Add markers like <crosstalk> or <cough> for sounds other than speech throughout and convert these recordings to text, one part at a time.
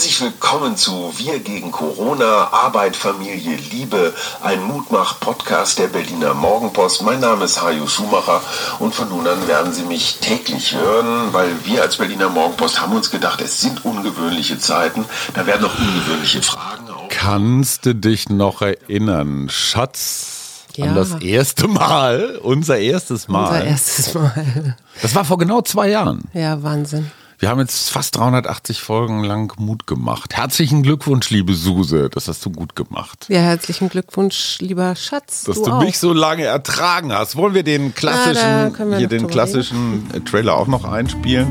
Herzlich willkommen zu Wir gegen Corona, Arbeit, Familie, Liebe, ein Mutmach-Podcast der Berliner Morgenpost. Mein Name ist Hajo Schumacher und von nun an werden Sie mich täglich hören, weil wir als Berliner Morgenpost haben uns gedacht, es sind ungewöhnliche Zeiten, da werden auch ungewöhnliche Fragen auf. Kannst du dich noch erinnern, Schatz? Ja. An das erste Mal, unser erstes Mal. Unser erstes Mal. Das war vor genau zwei Jahren. Ja, Wahnsinn. Wir haben jetzt fast 380 Folgen lang Mut gemacht. Herzlichen Glückwunsch, liebe Suse. Das hast du gut gemacht. Ja, herzlichen Glückwunsch, lieber Schatz. Dass du, du, mich so lange ertragen hast. Wollen wir den klassischen, können wir hier den klassischen äh, Trailer auch noch einspielen?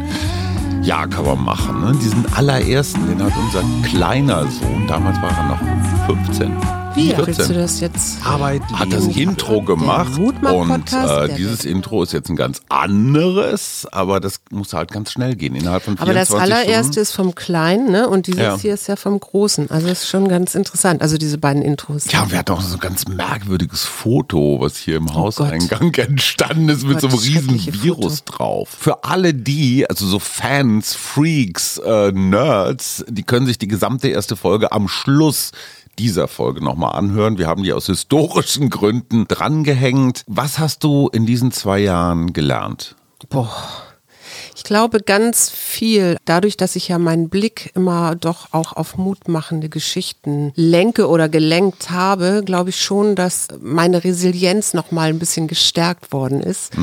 Ja, kann man machen. Ne? Diesen allerersten, den hat unser kleiner Sohn, damals war er noch 15. Wie 14. willst du das jetzt? Arbeit hat das. Intro gemacht und äh, dieses Intro ist jetzt ein ganz anderes, aber das muss halt ganz schnell gehen, innerhalb von Aber 24 das allererste Stunden. ist vom Kleinen, ne? Und dieses Ja. hier ist ja vom Großen. Also das ist schon ganz interessant. Also diese beiden Intros. Ja, und wir hatten auch so ein ganz merkwürdiges Foto, was hier im Hauseingang Oh entstanden ist, mit Gott, so einem riesen Virus drauf. Für alle die, also so Fans, Freaks, äh, Nerds, die können sich die gesamte erste Folge am Schluss dieser Folge nochmal anhören. Wir haben die aus historischen Gründen drangehängt. Was hast du in diesen zwei Jahren gelernt? Boah. Ich glaube ganz viel, dadurch, dass ich ja meinen Blick immer doch auch auf mutmachende Geschichten lenke oder gelenkt habe, glaube ich schon, dass meine Resilienz noch mal ein bisschen gestärkt worden ist.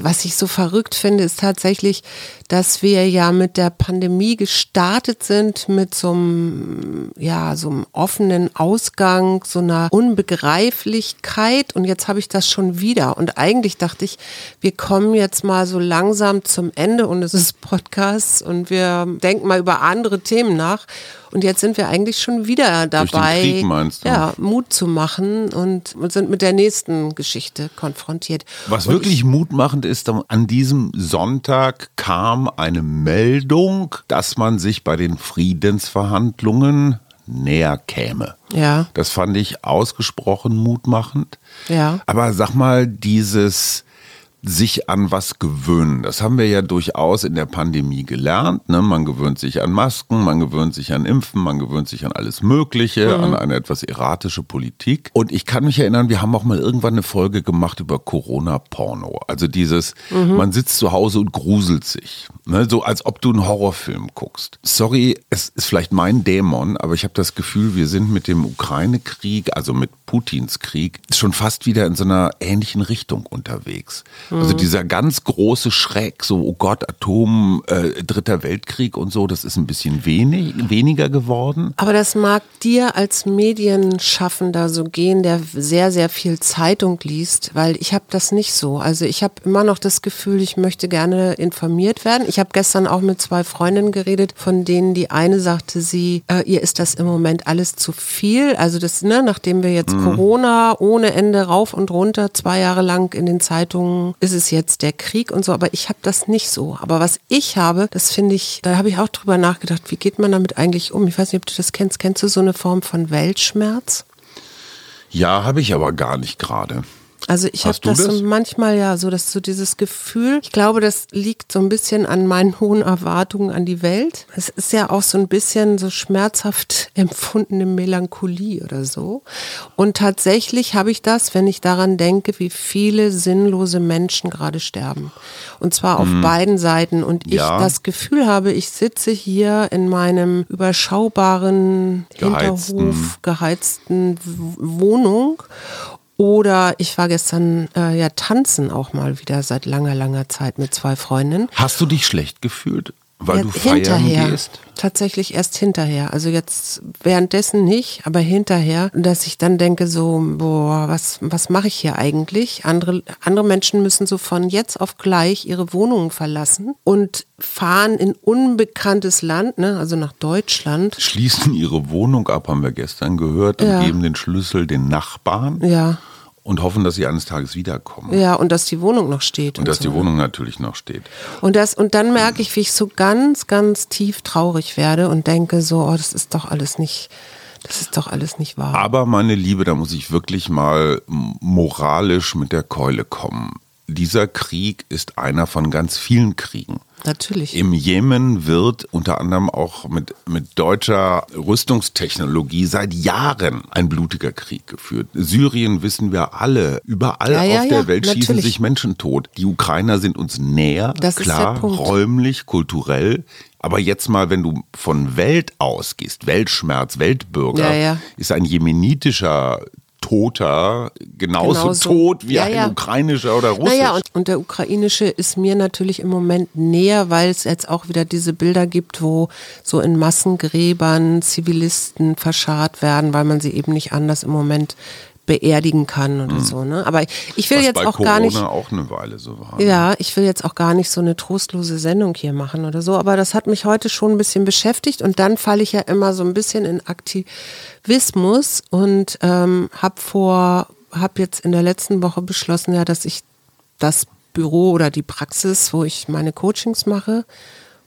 Was ich so verrückt finde, ist tatsächlich, dass wir ja mit der Pandemie gestartet sind mit so einem, ja, so einem offenen Ausgang, so einer Unbegreiflichkeit. Und jetzt habe ich das schon wieder. Und eigentlich dachte ich, wir kommen jetzt mal so langsam zum Ende und es ist Podcast und wir denken mal über andere Themen nach und jetzt sind wir eigentlich schon wieder dabei, ja, Mut zu machen und, und sind mit der nächsten Geschichte konfrontiert. Was und wirklich mutmachend ist, an diesem Sonntag kam eine Meldung, dass man sich bei den Friedensverhandlungen näher käme. Ja. Das fand ich ausgesprochen mutmachend. Ja. Aber sag mal, dieses sich an was gewöhnen. Das haben wir ja durchaus in der Pandemie gelernt. Ne? Man gewöhnt sich an Masken, man gewöhnt sich an Impfen, man gewöhnt sich an alles Mögliche, an eine etwas erratische Politik. Und ich kann mich erinnern, wir haben auch mal irgendwann eine Folge gemacht über Corona-Porno. Also dieses, man sitzt zu Hause und gruselt sich. Ne? So als ob du einen Horrorfilm guckst. Sorry, es ist vielleicht mein Dämon, aber ich habe das Gefühl, wir sind mit dem Ukraine-Krieg, also mit Putins Krieg, schon fast wieder in so einer ähnlichen Richtung unterwegs. Also dieser ganz große Schreck, so, oh Gott, Atom, äh, Dritter Weltkrieg und so, das ist ein bisschen wenig, weniger geworden. Aber das mag dir als Medienschaffender so gehen, der sehr, sehr viel Zeitung liest, weil ich habe das nicht so. Also ich habe immer noch das Gefühl, ich möchte gerne informiert werden. Ich habe gestern auch mit zwei Freundinnen geredet, von denen die eine sagte, sie, äh, ihr ist das im Moment alles zu viel. Also das, ne, nachdem wir jetzt Corona ohne Ende rauf und runter zwei Jahre lang in den Zeitungen, ist es jetzt der Krieg und so. Aber ich habe das nicht so. Aber was ich habe, das finde ich, da habe ich auch drüber nachgedacht, wie geht man damit eigentlich um? Ich weiß nicht, ob du das kennst. Kennst du so eine Form von Weltschmerz? Ja, habe ich aber gar nicht gerade. Also ich habe das, das? so manchmal ja so, dass so dieses Gefühl, ich glaube, das liegt so ein bisschen an meinen hohen Erwartungen an die Welt. Es ist ja auch so ein bisschen so schmerzhaft <laughs> empfundene Melancholie oder so. Und tatsächlich habe ich das, wenn ich daran denke, wie viele sinnlose Menschen gerade sterben. Und zwar auf beiden Seiten. Und ich Mhm. Ja. das Gefühl habe, ich sitze hier in meinem überschaubaren Geheizten. Hinterhof geheizten Wohnung oder ich war gestern äh, ja tanzen auch mal wieder seit langer, langer Zeit mit zwei Freundinnen. Hast du dich schlecht gefühlt, weil Ja, du feiern gehst? Tatsächlich erst hinterher. Also jetzt währenddessen nicht, aber hinterher, dass ich dann denke so, boah, was, was mache ich hier eigentlich? Andere, andere Menschen müssen so von jetzt auf gleich ihre Wohnungen verlassen und fahren in unbekanntes Land, ne, also nach Deutschland. Schließen ihre Wohnung ab, haben wir gestern gehört, und Ja. geben den Schlüssel den Nachbarn Ja, und hoffen, dass sie eines Tages wiederkommen. ja, und dass die Wohnung noch steht. Und dass so. die Wohnung natürlich noch steht. Und das, und dann merke ich, wie ich so ganz, ganz tief traurig werde und denke so, oh, das ist doch alles nicht, das ist doch alles nicht wahr. Aber meine Liebe, da muss ich wirklich mal moralisch mit der Keule kommen. Dieser Krieg ist einer von ganz vielen Kriegen. Natürlich. Im Jemen wird unter anderem auch mit, mit deutscher Rüstungstechnologie seit Jahren ein blutiger Krieg geführt. Syrien wissen wir alle, überall Ja, ja, auf der ja, Welt schießen natürlich. sich Menschen tot. Die Ukrainer sind uns näher, Das klar, räumlich, kulturell. Aber jetzt mal, wenn du von Welt ausgehst, Weltschmerz, Weltbürger, Ja, ja. ist ein jemenitischer Toter genauso, Genauso. tot wie Ja, ein ja. ukrainischer oder russisch. Naja, und, und der ukrainische ist mir natürlich im Moment näher, weil es jetzt auch wieder diese Bilder gibt, wo so in Massengräbern Zivilisten verscharrt werden, weil man sie eben nicht anders im Moment beerdigen kann oder so. Ne? Aber ich will. Was jetzt auch Corona gar nicht. auch eine Weile so war. Ja, ich will jetzt auch gar nicht so eine trostlose Sendung hier machen oder so, aber das hat mich heute schon ein bisschen beschäftigt und dann falle ich ja immer so ein bisschen in Aktivismus und ähm, habe vor, habe jetzt in der letzten Woche beschlossen, ja, dass ich das Büro oder die Praxis, wo ich meine Coachings mache,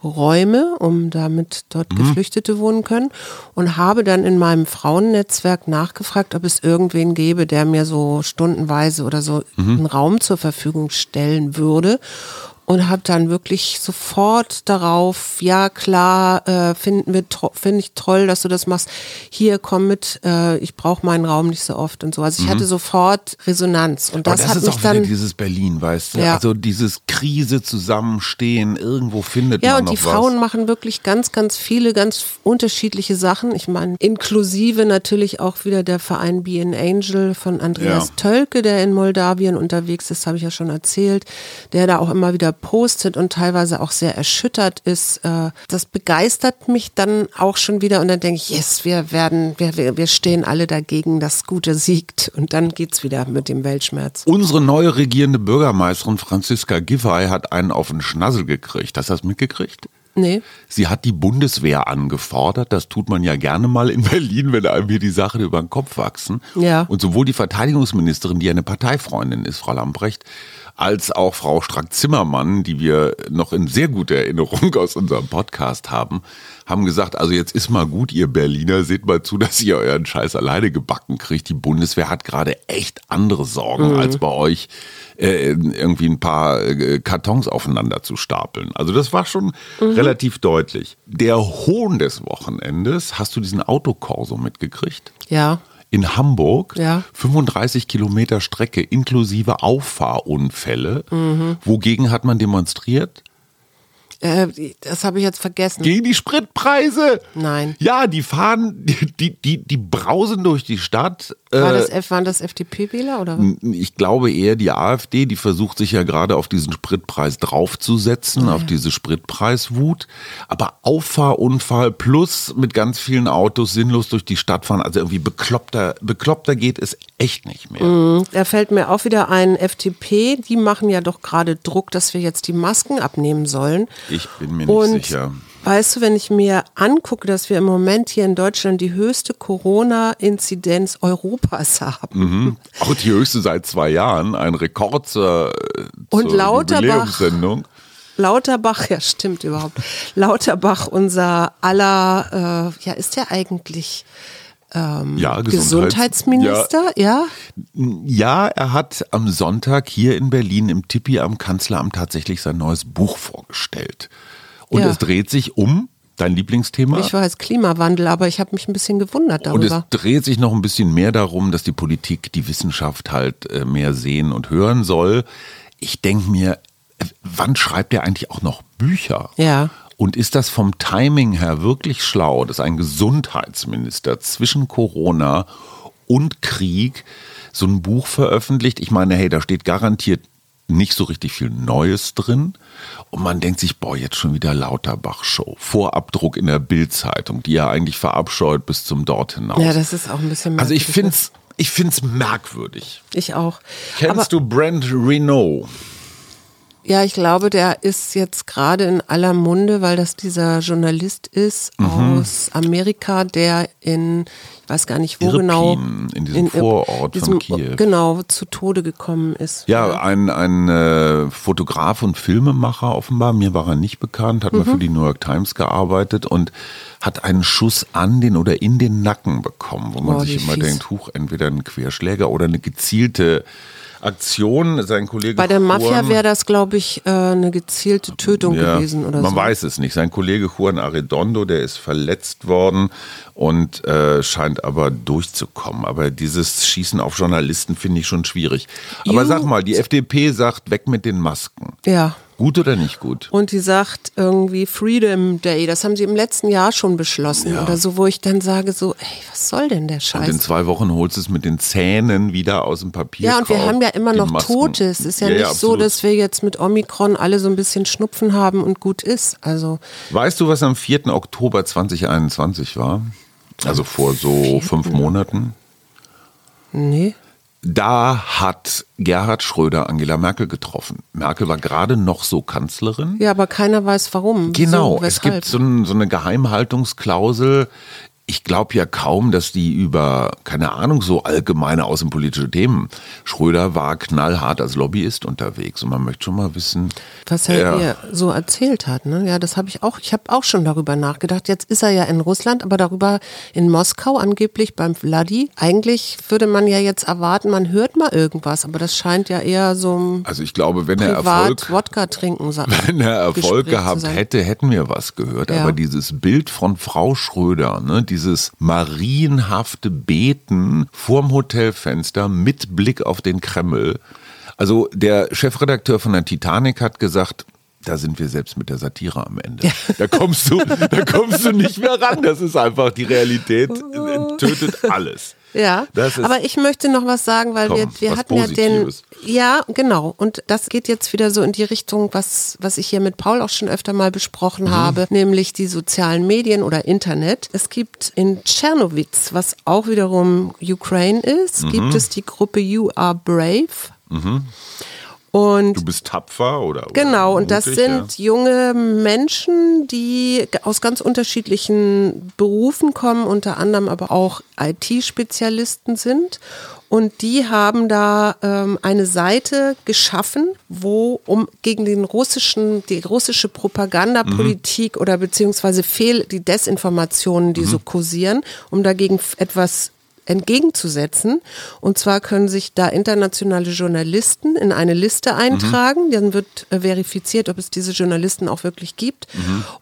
räume, um damit dort Geflüchtete wohnen können und habe dann in meinem Frauennetzwerk nachgefragt, ob es irgendwen gäbe, der mir so stundenweise oder so einen Raum zur Verfügung stellen würde und habe dann wirklich sofort darauf, ja klar, äh, finden wir finde ich toll, dass du das machst. Hier komm mit, äh, ich brauche meinen Raum nicht so oft und so. Also ich hatte sofort Resonanz und das, das hat ist mich auch wieder dann dieses Berlin, weißt du? Ja. Also dieses Krise zusammenstehen, irgendwo findet Ja, man und noch die Frauen was. machen wirklich ganz, ganz viele, ganz unterschiedliche Sachen. Ich meine, inklusive natürlich auch wieder der Verein Be an Angel von Andreas Ja. Tölke, der in Moldawien unterwegs ist, habe ich ja schon erzählt, der da auch immer wieder postet und teilweise auch sehr erschüttert ist. Äh, Das begeistert mich dann auch schon wieder und dann denke ich, yes, wir werden, wir, wir, stehen alle dagegen, das Gute siegt und dann geht's wieder mit dem Weltschmerz. Unsere neue regierende Bürgermeisterin Franziska Giffey hat einen auf den Schnassel gekriegt. Hast du das mitgekriegt? Nee. Sie hat die Bundeswehr angefordert. Das tut man ja gerne mal in <laughs> Berlin, wenn einem hier die Sachen über den Kopf wachsen. Ja. Und sowohl die Verteidigungsministerin, die eine Parteifreundin ist, Frau Lambrecht, als auch Frau Strack-Zimmermann, die wir noch in sehr guter Erinnerung <laughs> aus unserem Podcast haben, haben gesagt, also jetzt ist mal gut, ihr Berliner, seht mal zu, dass ihr euren Scheiß alleine gebacken kriegt. Die Bundeswehr hat gerade echt andere Sorgen, als bei euch äh, irgendwie ein paar äh, Kartons aufeinander zu stapeln. Also das war schon relativ deutlich. Der Hohn des Wochenendes, hast du diesen Autokorso mitgekriegt? Ja. in Hamburg Ja. 35 Kilometer Strecke inklusive Auffahrunfälle. Mhm. Wogegen hat man demonstriert? Äh, das habe ich jetzt vergessen. Gegen die Spritpreise. Nein. Ja, die fahren, die, die, die, brausen durch die Stadt. War Äh, das, F- waren das FDP-Wähler oder? ich glaube eher die AfD, die versucht sich ja gerade auf diesen Spritpreis draufzusetzen, auf diese Spritpreiswut. Aber Auffahrunfall plus mit ganz vielen Autos sinnlos durch die Stadt fahren, also irgendwie bekloppter, bekloppter geht es echt nicht mehr. Da fällt mir auch wieder ein FDP, die machen ja doch gerade Druck, dass wir jetzt die Masken abnehmen sollen. Ich bin mir nicht Und sicher. weißt du, wenn ich mir angucke, dass wir im Moment hier in Deutschland die höchste Corona-Inzidenz Europas haben. Mhm. Auch die höchste seit zwei Jahren, ein Rekord zur, Und zur Lauterbach-. Lauterbach, ja stimmt überhaupt. Lauterbach, unser aller, äh, ja ist der eigentlich ähm, Ja, Gesundheits- Gesundheitsminister? Ja. Ja, er hat am Sonntag hier in Berlin im Tippi am Kanzleramt tatsächlich sein neues Buch vorgestellt. Und Ja. es dreht sich um dein Lieblingsthema. Ich weiß, Klimawandel, aber ich habe mich ein bisschen gewundert und es darüber. dreht sich noch ein bisschen mehr darum, dass die Politik die Wissenschaft halt äh, mehr sehen und hören soll. Ich denke mir, äh, wann schreibt er eigentlich auch noch Bücher? Ja. Und ist das vom Timing her wirklich schlau, dass ein Gesundheitsminister zwischen Corona und Krieg so ein Buch veröffentlicht? Ich meine, hey, da steht garantiert nicht so richtig viel Neues drin. Und man denkt sich, boah, jetzt schon wieder Lauterbach-Show. Vorabdruck in der Bild-Zeitung, die er eigentlich verabscheut bis zum Dort hinaus. Ja, das ist auch ein bisschen also ich merkwürdig, finde es ich find's merkwürdig. ne? Ich auch. Kennst aber, du Brent Renault? Ja, ich glaube, der ist jetzt gerade in aller Munde, weil das dieser Journalist ist Mhm. aus Amerika, der in, ich weiß gar nicht wo Irpin, genau, in diesem Vorort von Kiew. Genau, zu Tode gekommen ist. Ja, ein, ein äh, Fotograf und Filmemacher offenbar. Mir war er nicht bekannt, hat mal für die New York Times gearbeitet und hat einen Schuss an den oder in den Nacken bekommen, wo man Oh, sich immer fies. denkt, huch, entweder ein Querschläger oder eine gezielte Aktion. Sein Kollege Bei der Mafia Juan- wäre das, glaube ich, äh, eine gezielte Tötung gewesen oder man so. weiß es nicht. Sein Kollege Juan Arredondo, der ist verletzt worden und äh, scheint aber durchzukommen. Aber dieses Schießen auf Journalisten finde ich schon schwierig. Aber Ju- sag mal, die FDP sagt, weg mit den Masken. Ja. Gut oder nicht gut? Und die sagt irgendwie Freedom Day. Das haben sie im letzten Jahr schon beschlossen oder so, wo ich dann sage so, ey, was soll denn der Und in Scheiß? zwei Wochen holst du es mit den Zähnen wieder aus dem Papier. Ja, und wir haben ja immer noch Masken. Tote. Es ist ja, Ja, nicht ja, so, dass wir jetzt mit Omikron alle so ein bisschen Schnupfen haben und gut ist. Also, Weißt du, was am 4. Oktober 2021 war? Also vor so fünf Monaten. nee. Da hat Gerhard Schröder Angela Merkel getroffen. Merkel war gerade noch so Kanzlerin. Ja, aber keiner weiß warum. Genau, Wieso, es gibt so, ein, so eine Geheimhaltungsklausel. Ich glaube ja kaum, dass die über, keine Ahnung, so allgemeine außenpolitische Themen. Schröder war knallhart als Lobbyist unterwegs und man möchte schon mal wissen, was er Ja. ihr so erzählt hat. Ne? Ja, das habe ich auch. Ich habe auch schon darüber nachgedacht. Jetzt ist er ja in Russland, aber darüber in Moskau angeblich beim Vladi. Eigentlich würde man ja jetzt erwarten, man hört mal irgendwas, aber das scheint ja eher so ein also ich glaube, wenn er Erfolg Wodka trinken sa- <laughs> Wenn er Erfolg Gespräch gehabt hätte, hätten wir was gehört. Ja. Aber dieses Bild von Frau Schröder, ne, dieses marienhafte Beten vorm Hotelfenster mit Blick auf den Kreml. Also der Chefredakteur von der Titanic hat gesagt, da sind wir selbst mit der Satire am Ende. <laughs> Da kommst du, da kommst du nicht mehr ran. Das ist einfach die Realität, äh, tötet alles. Ja, aber ich möchte noch was sagen, weil Komm, wir, wir hatten ja den. Positives. Ja, genau. Und das geht jetzt wieder so in die Richtung, was, was ich hier mit Paul auch schon öfter mal besprochen Mhm. habe, nämlich die sozialen Medien oder Internet. Es gibt in Tschernowitz, was auch wiederum Ukraine ist, Mhm. gibt es die Gruppe You Are Brave. Und Du bist tapfer oder? oder Genau, und das sind junge Menschen, die aus ganz unterschiedlichen Berufen kommen, unter anderem aber auch IT-Spezialisten sind. Und die haben da ähm, eine Seite geschaffen, wo um gegen den russischen, die russische Propagandapolitik oder beziehungsweise Fehl, die Desinformationen, die so kursieren, um dagegen etwas entgegenzusetzen. Und zwar können sich da internationale Journalisten in eine Liste eintragen. Dann wird äh, verifiziert, ob es diese Journalisten auch wirklich gibt.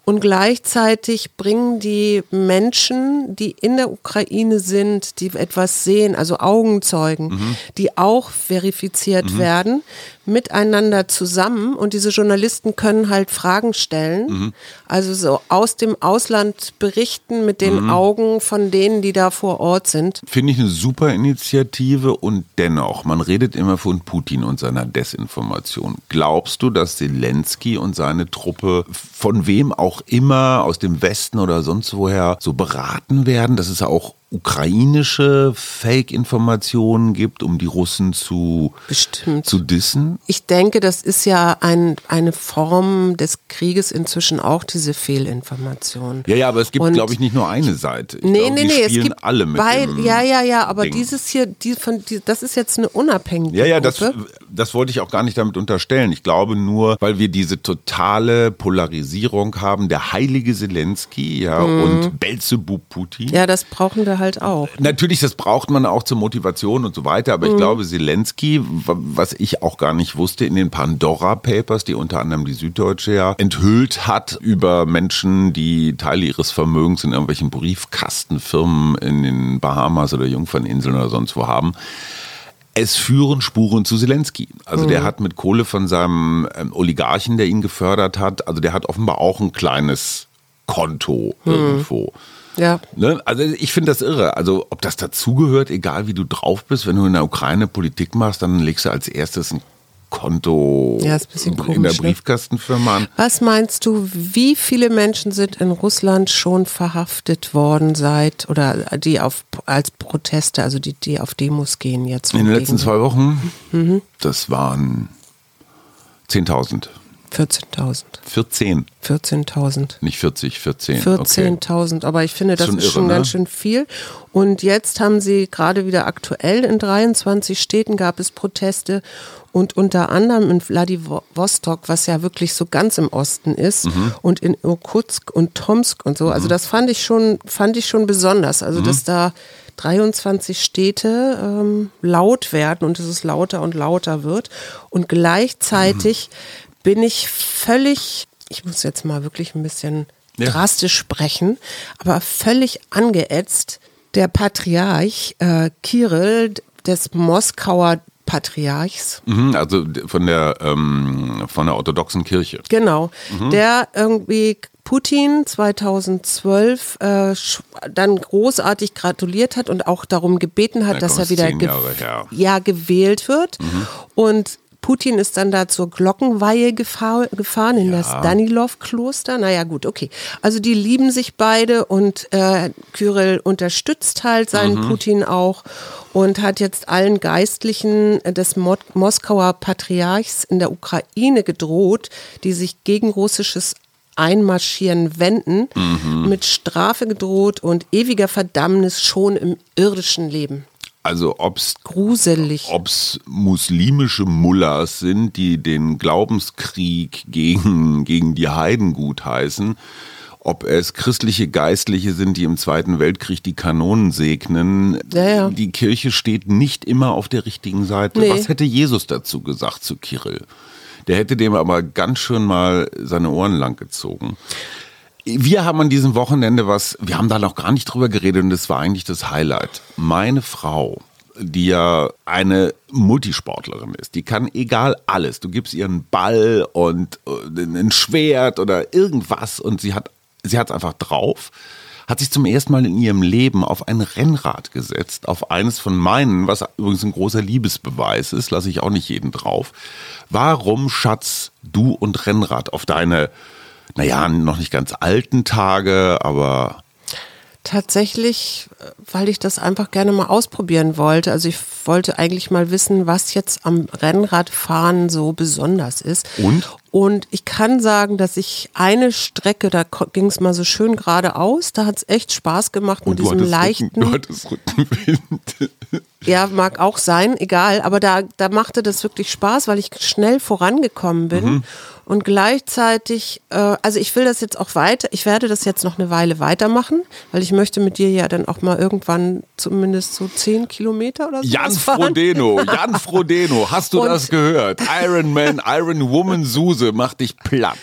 Und gleichzeitig bringen die Menschen, die in der Ukraine sind, die etwas sehen, also Augenzeugen, die auch verifiziert werden, miteinander zusammen. Und diese Journalisten können halt Fragen stellen. Also so aus dem Ausland berichten mit den Augen von denen, die da vor Ort sind. Finde ich eine super Initiative und dennoch, man redet immer von Putin und seiner Desinformation. Glaubst du, dass Zelensky und seine Truppe von wem auch immer aus dem Westen oder sonst woher so beraten werden, dass es auch ukrainische Fake-Informationen gibt, um die Russen zu, Bestimmt. zu dissen? Ich denke, das ist ja ein, eine Form des Krieges inzwischen auch, diese Fehlinformation. Ja, ja, aber es gibt, glaube ich, nicht nur eine Seite. Ich Nee, glaube, nee, nee, es spielen gibt alle mit dem ja, ja, ja, aber Ding. dieses hier, die von, die, das ist jetzt eine unabhängige Ja, ja, das, Gruppe. das wollte ich auch gar nicht damit unterstellen. Ich glaube nur, weil wir diese totale Polarisierung haben, der heilige Zelensky ja, und Belzebub Putin. Mhm. Ja, das brauchen wir halt auch. Natürlich, das braucht man auch zur Motivation und so weiter, aber ich glaube, Zelensky, wa- was ich auch gar nicht wusste, in den Pandora Papers, die unter anderem die Süddeutsche ja enthüllt hat über Menschen, die Teile ihres Vermögens in irgendwelchen Briefkastenfirmen in den Bahamas oder Jungferninseln oder sonst wo haben. Es führen Spuren zu Zelensky. Also der hat mit Kohle von seinem ähm, Oligarchen, der ihn gefördert hat, also der hat offenbar auch ein kleines Konto irgendwo. Ja. Ne? Also ich finde das irre. Also ob das dazugehört, egal wie du drauf bist, wenn du in der Ukraine Politik machst, dann legst du als erstes ein Konto Ja, in der komisch, ne? Briefkastenfirma an. Was meinst du, wie viele Menschen sind in Russland schon verhaftet worden seit oder die auf als Proteste, also die, die auf Demos gehen jetzt? In den letzten zwei Wochen, Mhm. das waren 10.000. 14.000. 14, 14.000. nicht 40, 14. Okay. 14.000, aber ich finde, das Schon ist irre, schon ne? ganz schön viel. Und jetzt haben sie gerade wieder aktuell in 23 Städten gab es Proteste und unter anderem in Vladivostok, was ja wirklich so ganz im Osten ist, Mhm. und in Irkutsk und Tomsk und so. Also das fand ich schon, fand ich schon besonders. Also Mhm. dass da 23 Städte ähm, laut werden und dass es lauter und lauter wird. Und gleichzeitig bin ich völlig, ich muss jetzt mal wirklich ein bisschen Ja. drastisch sprechen, aber völlig angeätzt. Der Patriarch äh, Kirill des Moskauer Patriarchs, Mhm, also von der, ähm, von der orthodoxen Kirche. genau, Mhm. der irgendwie Putin 2012 äh, dann großartig gratuliert hat und auch darum gebeten hat, Ja, dass er wieder ge ja, gewählt wird. Und Putin ist dann da zur Glockenweihe gefahr, gefahren in das Danilov-Kloster. Naja, gut, okay. Also die lieben sich beide und äh, Kyrill unterstützt halt seinen Putin auch und hat jetzt allen Geistlichen des Mo Moskauer Patriarchs in der Ukraine gedroht, die sich gegen russisches Einmarschieren wenden, mit Strafe gedroht und ewiger Verdammnis schon im irdischen Leben. Also ob's Gruselig. ob's muslimische Mullahs sind, die den Glaubenskrieg gegen, gegen die Heiden gutheißen, ob es christliche Geistliche sind, die im Zweiten Weltkrieg die Kanonen segnen. Ja, ja. Die Kirche steht nicht immer auf der richtigen Seite. Nee. Was hätte Jesus dazu gesagt zu Kirill? Der hätte dem aber ganz schön mal seine Ohren lang gezogen. Wir haben an diesem Wochenende was, wir haben da noch gar nicht drüber geredet und das war eigentlich das Highlight. Meine Frau, die ja eine Multisportlerin ist, die kann egal alles. Du gibst ihr einen Ball und äh, ein Schwert oder irgendwas und sie hat sie hat's einfach drauf. Hat sich zum ersten Mal in ihrem Leben auf ein Rennrad gesetzt, auf eines von meinen, was übrigens ein großer Liebesbeweis ist, lasse ich auch nicht jeden drauf. Warum, Schatz, du und Rennrad auf deine naja, noch nicht ganz alten Tage, aber Tatsächlich, weil ich das einfach gerne mal ausprobieren wollte. Also ich wollte eigentlich mal wissen, was jetzt am Rennradfahren so besonders ist. Und? Und ich kann sagen, dass ich eine Strecke, da ging es mal so schön geradeaus, da hat es echt Spaß gemacht mit diesem leichten. Rücken, du hattest Rückenwind. <laughs> Ja, mag auch sein, egal. Aber da, da machte das wirklich Spaß, weil ich schnell vorangekommen bin. Mhm. Und gleichzeitig, äh, also ich will das jetzt auch weiter, ich werde das jetzt noch eine Weile weitermachen, weil ich möchte mit dir ja dann auch mal irgendwann zumindest so zehn Kilometer oder so Jan fahren. Frodeno, <laughs> Jan Frodeno, hast du Und- das gehört? Iron Man, Iron Woman Suse macht dich platt.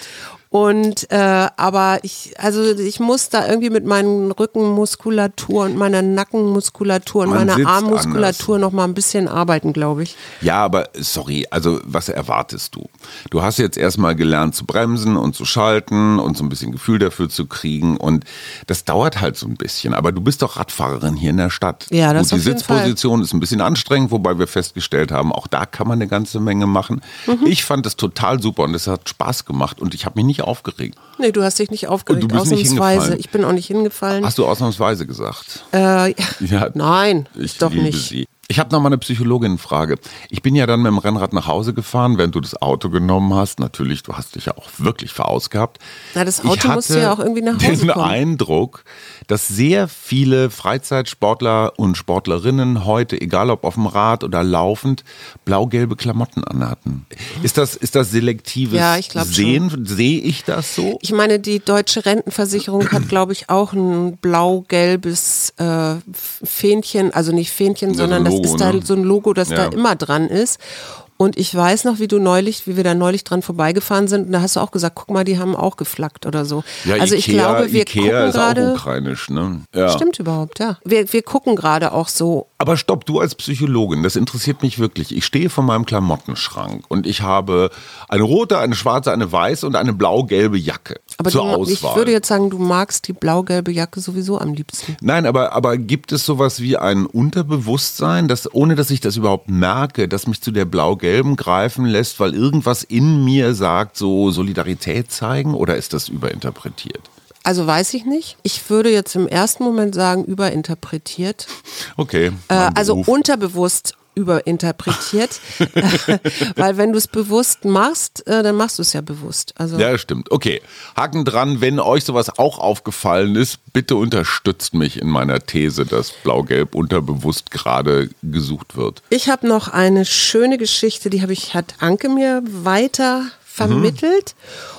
Und äh, aber ich, also ich muss da irgendwie mit meinen Rückenmuskulatur und meiner Nackenmuskulatur und Man meiner Armmuskulatur noch mal ein bisschen arbeiten, glaube ich. Ja, aber sorry, also was erwartest du? Du hast jetzt erstmal gelernt zu bremsen und zu schalten und so ein bisschen Gefühl dafür zu kriegen und das dauert halt so ein bisschen. Aber du bist doch Radfahrerin hier in der Stadt. Ja, das Gut, die Sitzposition ist ein bisschen anstrengend, wobei wir festgestellt haben, auch da kann man eine ganze Menge machen. Mhm. Ich fand es total super und es hat Spaß gemacht und ich habe mich nicht aufgeregt. Nee, du hast dich nicht aufgeregt, Und du bist nicht ausnahmsweise. hingefallen. Ich bin auch nicht hingefallen. Hast du ausnahmsweise gesagt? Äh, Ja, nein, Ich doch nicht. Sie. Ich habe noch mal eine Psychologin-Frage. Ich bin ja dann mit dem Rennrad nach Hause gefahren, während du das Auto genommen hast. Natürlich, du hast dich ja auch wirklich verausgabt. Na, das Ich Auto musste ja auch irgendwie nach Hause den kommen. Eindruck, dass sehr viele Freizeitsportler und Sportlerinnen heute, egal ob auf dem Rad oder laufend, blau-gelbe Klamotten anhatten. Ist das, ist das selektives Ja, ich. Sehen? Sehe ich das so? Ich meine, die deutsche Rentenversicherung hat, glaube ich, auch ein blau-gelbes äh, Fähnchen, also nicht Fähnchen, sondern das Logo, ist da ne? so ein Logo, das Ja. da immer dran ist. Und ich weiß noch, wie du neulich, wie wir da neulich dran vorbeigefahren sind, und da hast du auch gesagt, guck mal, die haben auch geflaggt oder so. Ja, also Ikea, ich glaube, wir Ikea gucken ist auch gerade. ukrainisch, ne? Ja. Stimmt überhaupt, ja. Wir, wir gucken gerade auch so. Aber stopp, du als Psychologin, das interessiert mich wirklich. Ich stehe vor meinem Klamottenschrank und ich habe eine rote, eine schwarze, eine weiße und eine blau-gelbe Jacke Aber zur du, ich Auswahl. würde jetzt sagen, du magst die blau-gelbe Jacke sowieso am liebsten. Nein, aber, aber gibt es sowas wie ein Unterbewusstsein, dass, ohne dass ich das überhaupt merke, dass mich zu der blau-gelben greifen lässt, weil irgendwas in mir sagt, so Solidarität zeigen oder ist das überinterpretiert? Also weiß ich nicht. Ich würde jetzt im ersten Moment sagen, überinterpretiert. Okay. Äh, also unterbewusst überinterpretiert. <laughs> <laughs> Weil wenn du es bewusst machst, äh, dann machst du es ja bewusst. Also Ja, stimmt. Okay. Haken dran, wenn euch sowas auch aufgefallen ist, bitte unterstützt mich in meiner These, dass Blau-Gelb unterbewusst gerade gesucht wird. Ich habe noch eine schöne Geschichte, die habe ich, hat Anke mir weiter vermittelt.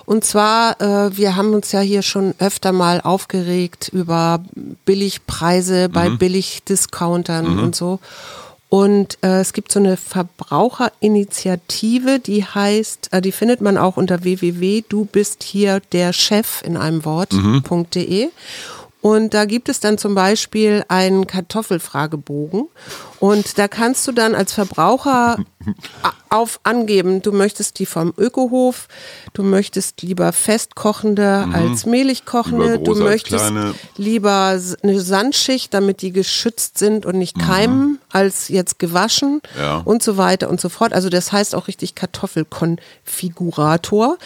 Und zwar, äh, wir haben uns ja hier schon öfter mal aufgeregt über Billigpreise bei Billigdiscountern und so. Und äh, es gibt so eine Verbraucherinitiative, die heißt, äh, die findet man auch unter www. Du bist hier der Chef in einem Wort.de. Und da gibt es dann zum Beispiel einen Kartoffelfragebogen. Und da kannst du dann als Verbraucher <laughs> auf angeben, du möchtest die vom Ökohof, du möchtest lieber festkochende als mehlig kochende, du möchtest lieber eine Sandschicht, damit die geschützt sind und nicht keimen, als jetzt gewaschen Ja. und so weiter und so fort. Also das heißt auch richtig Kartoffelkonfigurator.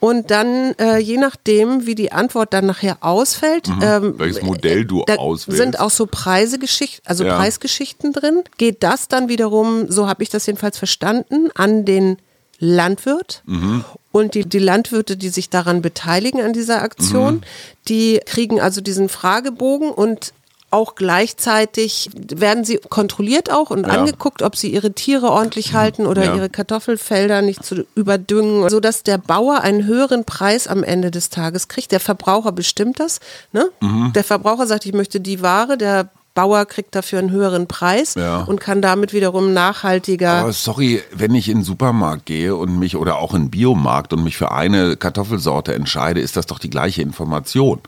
Und dann, äh, je nachdem, wie die Antwort dann nachher ausfällt, ähm, Welches Modell du auswählst. sind auch so Preisegeschichten, also Ja. Preisgeschichten drin. Geht das dann wiederum, so habe ich das jedenfalls verstanden, an den Landwirt. Mhm. Und die, die Landwirte, die sich daran beteiligen an dieser Aktion, Mhm. die kriegen also diesen Fragebogen und auch gleichzeitig werden sie kontrolliert auch und Ja. Mhm. angeguckt, ob sie ihre Tiere ordentlich halten oder Ja. ihre Kartoffelfelder nicht zu überdüngen, sodass der Bauer einen höheren Preis am Ende des Tages kriegt. Der Verbraucher bestimmt das. Ne? Mhm. Der Verbraucher sagt, ich möchte die Ware, der Bauer kriegt dafür einen höheren Preis Ja. und kann damit wiederum nachhaltiger. Aber sorry, wenn ich in den Supermarkt gehe und mich oder auch in den Biomarkt und mich für eine Kartoffelsorte entscheide, ist das doch die gleiche Information.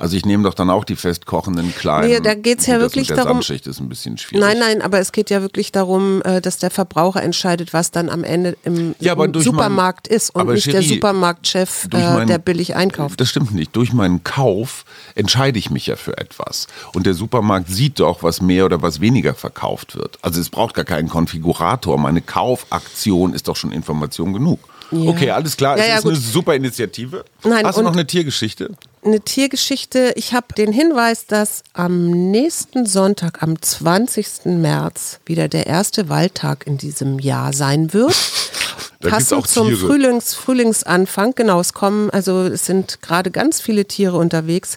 Also ich nehme doch dann auch die festkochenden kleinen. Nee, da geht's ja Gut, das wirklich mit der darum- ist ein bisschen schwierig. Nein, nein, aber es geht ja wirklich darum, äh, dass der Verbraucher entscheidet, was dann am Ende im, Ja, im Supermarkt mein- ist und nicht der Cherie, Supermarktchef, durch äh, mein- der billig einkauft. Das stimmt nicht. Durch meinen Kauf entscheide ich mich ja für etwas. Und der Supermarkt sieht doch, was mehr oder was weniger verkauft wird. Also es braucht gar keinen Konfigurator. Meine Kaufaktion ist doch schon Information genug. Ja. Okay, alles klar. Ja, es ja, ist gut. eine super Initiative. Nein, Hast du noch eine Tiergeschichte? Eine Tiergeschichte. Ich habe den Hinweis, dass am nächsten Sonntag, am 20. März, wieder der erste Waldtag in diesem Jahr sein wird. Da Passend zum. Frühlings, Frühlingsanfang. Genau, es kommen, also es sind gerade ganz viele Tiere unterwegs.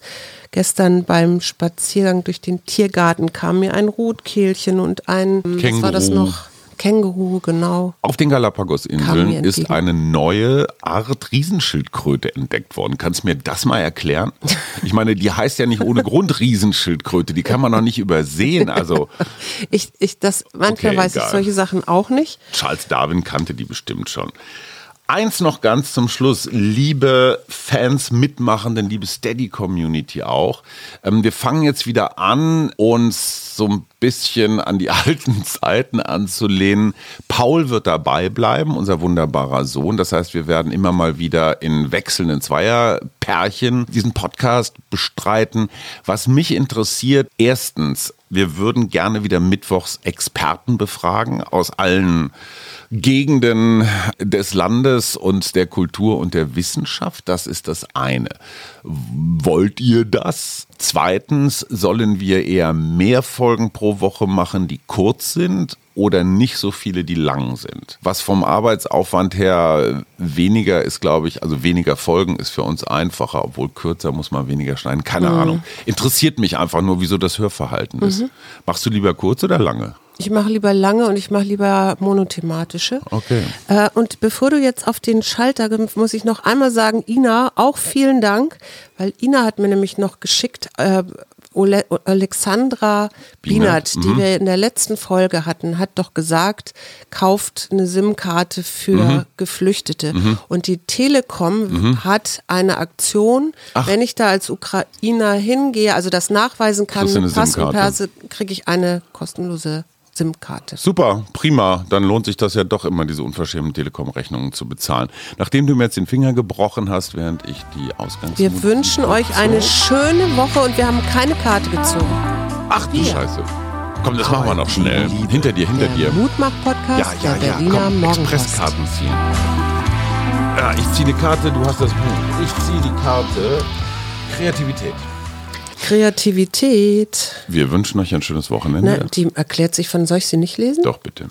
Gestern beim Spaziergang durch den Tiergarten kam mir ein Rotkehlchen und ein, was war das Känguru. noch? Känguru, genau. Auf den Galapagos-Inseln ist eine neue Art Riesenschildkröte entdeckt worden. Kannst du mir das mal erklären? <laughs> Ich meine, die heißt ja nicht ohne Grund Riesenschildkröte. Die kann man doch nicht übersehen. Also <laughs> Ich, ich, das, manchmal Okay, weiß egal. ich solche Sachen auch nicht. Charles Darwin kannte die bestimmt schon. Eins noch ganz zum Schluss, liebe Fans, Mitmachenden, liebe Steady-Community auch. Ähm, wir fangen jetzt wieder an, uns so ein bisschen an die <laughs> alten Zeiten anzulehnen. Paul wird dabei bleiben, unser wunderbarer Sohn. Das heißt, wir werden immer mal wieder in wechselnden Zweierpärchen diesen Podcast bestreiten. Was mich interessiert, erstens, wir würden gerne wieder mittwochs Experten befragen aus allen Gegenden des Landes und der Kultur und der Wissenschaft. Das ist das eine. Wollt ihr das? Zweitens, sollen wir eher mehr Folgen pro Woche machen, die kurz sind oder nicht so viele, die lang sind? Was vom Arbeitsaufwand her weniger ist, glaube ich, also weniger Folgen ist für uns einfacher, obwohl kürzer muss man weniger schneiden. Keine Ahnung. Interessiert mich einfach nur, wieso das Hörverhalten ist. Machst du lieber kurz oder lange? Ich mache lieber lange und ich mache lieber monothematische. Okay. Äh, und bevor du jetzt auf den Schalter kommst, muss ich noch einmal sagen, Ina, auch vielen Dank, weil Ina hat mir nämlich noch geschickt, äh, Ole Alexandra Bienert, Bienert, die wir in der letzten Folge hatten, hat doch gesagt, kauft eine SIM-Karte für Geflüchtete. Und die Telekom hat eine Aktion, wenn ich da als Ukrainer hingehe, also das nachweisen kann Pass und. Perse, kriege ich eine kostenlose SIM-Karte. Super, prima. Dann lohnt sich das ja doch immer, diese unverschämten Telekom-Rechnungen zu bezahlen. Nachdem du mir jetzt den Finger gebrochen hast, während ich die Ausgangs... Wir wünschen euch eine schöne Woche und wir haben keine Karte gezogen. Ach du. Scheiße. Komm, das machen wir noch schnell. Hinter dir, hinter dir. Der Mutmach-Podcast Ja, ja, der ja. Berliner Komm. Expresskarten ziehen. Ja, ich ziehe die Karte, du hast das Buch. Ich ziehe die Karte. Kreativität. Kreativität. Wir wünschen euch ein schönes Wochenende. Na, die erklärt sich von, soll ich sie nicht lesen? Doch, bitte.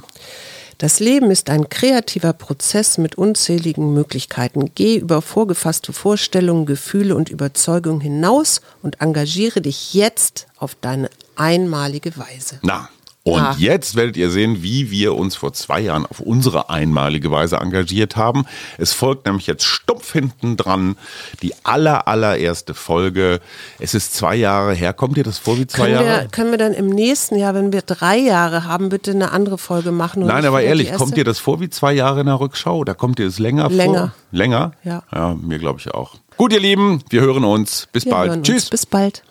Das Leben ist ein kreativer Prozess mit unzähligen Möglichkeiten. Geh über vorgefasste Vorstellungen, Gefühle und Überzeugungen hinaus und engagiere dich jetzt auf deine einmalige Weise. Na, und Ah. jetzt werdet ihr sehen, wie wir uns vor zwei Jahren auf unsere einmalige Weise engagiert haben. Es folgt nämlich jetzt stumpf hinten dran die aller, allererste Folge. Es ist zwei Jahre her. Kommt dir das vor wie zwei Können Jahre? wir, können wir dann im nächsten Jahr, wenn wir drei Jahre haben, bitte eine andere Folge machen? Nein, aber ehrlich, kommt dir das vor wie zwei Jahre in der Rückschau? Oder kommt dir das länger, Länger. vor? Länger? Ja. Ja, mir glaube ich auch. Gut, ihr Lieben, wir hören uns. Bis Wir bald. hören uns. Tschüss. Bis bald.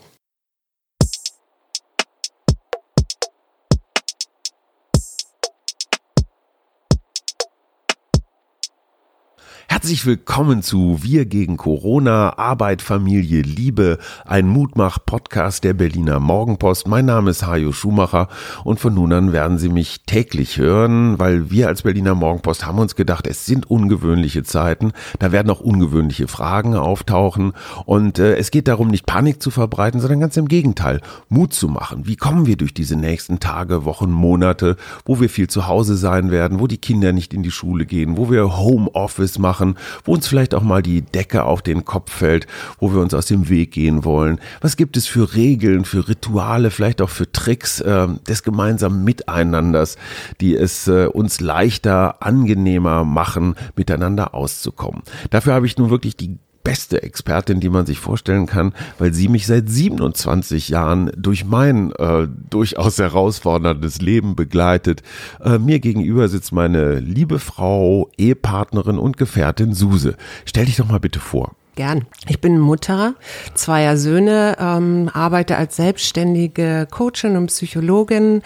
Herzlich willkommen zu Wir gegen Corona, Arbeit, Familie, Liebe, ein Mutmach-Podcast der Berliner Morgenpost. Mein Name ist Hajo Schumacher und von nun an werden Sie mich täglich hören, weil wir als Berliner Morgenpost haben uns gedacht, es sind ungewöhnliche Zeiten, da werden auch ungewöhnliche Fragen auftauchen und äh, es geht darum, nicht Panik zu verbreiten, sondern ganz im Gegenteil, Mut zu machen. Wie kommen wir durch diese nächsten Tage, Wochen, Monate, wo wir viel zu Hause sein werden, wo die Kinder nicht in die Schule gehen, wo wir Homeoffice machen, wo uns vielleicht auch mal die Decke auf den Kopf fällt, wo wir uns aus dem Weg gehen wollen. Was gibt es für Regeln, für Rituale, vielleicht auch für Tricks äh, des gemeinsamen Miteinanders, die es äh, uns leichter, angenehmer machen, miteinander auszukommen. Dafür habe ich nun wirklich die beste Expertin, die man sich vorstellen kann, weil sie mich seit 27 Jahren durch mein äh, durchaus herausforderndes Leben begleitet. Äh, mir gegenüber sitzt meine liebe Frau, Ehepartnerin und Gefährtin Suse. Stell dich doch mal bitte vor. Gern. Ich bin Mutter zweier Söhne, ähm, arbeite als selbstständige Coachin und Psychologin,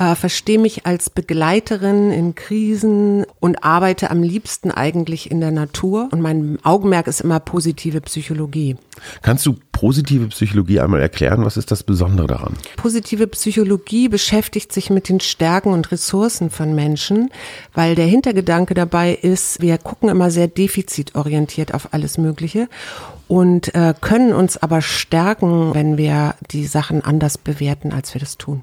äh, verstehe mich als Begleiterin in Krisen und arbeite am liebsten eigentlich in der Natur. Und mein Augenmerk ist immer positive Psychologie. Kannst du positive Psychologie einmal erklären? Was ist das Besondere daran? Positive Psychologie beschäftigt sich mit den Stärken und Ressourcen von Menschen, weil der Hintergedanke dabei ist, wir gucken immer sehr defizitorientiert auf alles Mögliche und äh, können uns aber stärken, wenn wir die Sachen anders bewerten, als wir das tun.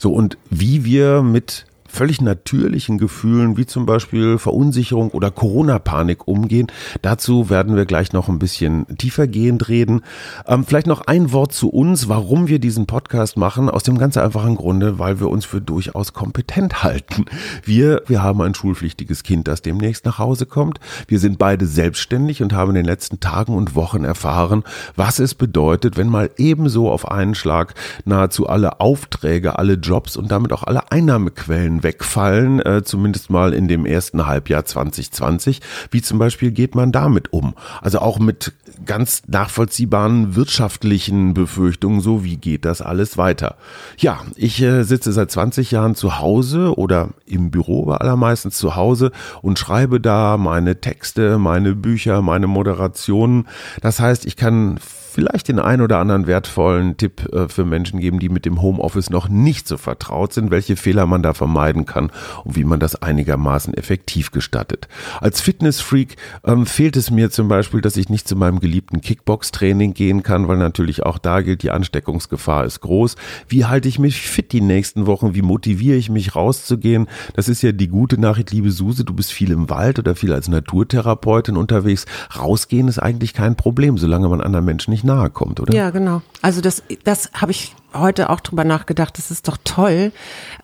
So, und wie wir mit völlig natürlichen Gefühlen wie zum Beispiel Verunsicherung oder Corona-Panik umgehen. Dazu werden wir gleich noch ein bisschen tiefergehend reden. Ähm, vielleicht noch ein Wort zu uns, warum wir diesen Podcast machen. Aus dem ganz einfachen Grunde, weil wir uns für durchaus kompetent halten. Wir, wir haben ein schulpflichtiges Kind, das demnächst nach Hause kommt. Wir sind beide selbstständig und haben in den letzten Tagen und Wochen erfahren, was es bedeutet, wenn mal ebenso auf einen Schlag nahezu alle Aufträge, alle Jobs und damit auch alle Einnahmequellen wegfallen, äh, zumindest mal in dem ersten Halbjahr 2020. Wie zum Beispiel geht man damit um? Also auch mit ganz nachvollziehbaren wirtschaftlichen Befürchtungen, so wie geht das alles weiter? Ja, ich äh, sitze seit 20 Jahren zu Hause oder im Büro, allermeistens zu Hause und schreibe da meine Texte, meine Bücher, meine Moderationen. Das heißt, ich kann vielleicht den ein oder anderen wertvollen Tipp äh, für Menschen geben, die mit dem Homeoffice noch nicht so vertraut sind, welche Fehler man da vermeiden kann und wie man das einigermaßen effektiv gestattet. Als Fitnessfreak ähm, fehlt es mir zum Beispiel, dass ich nicht zu meinem geliebten Kickbox-Training gehen kann, weil natürlich auch da gilt, die Ansteckungsgefahr ist groß. Wie halte ich mich fit die nächsten Wochen? Wie motiviere ich mich rauszugehen? Das ist ja die gute Nachricht, liebe Suse, du bist viel im Wald oder viel als Naturtherapeutin unterwegs. Rausgehen ist eigentlich kein Problem, solange man anderen Menschen nicht nahe kommt, oder? Ja, genau. Also das, das habe ich heute auch drüber nachgedacht. Das ist doch toll.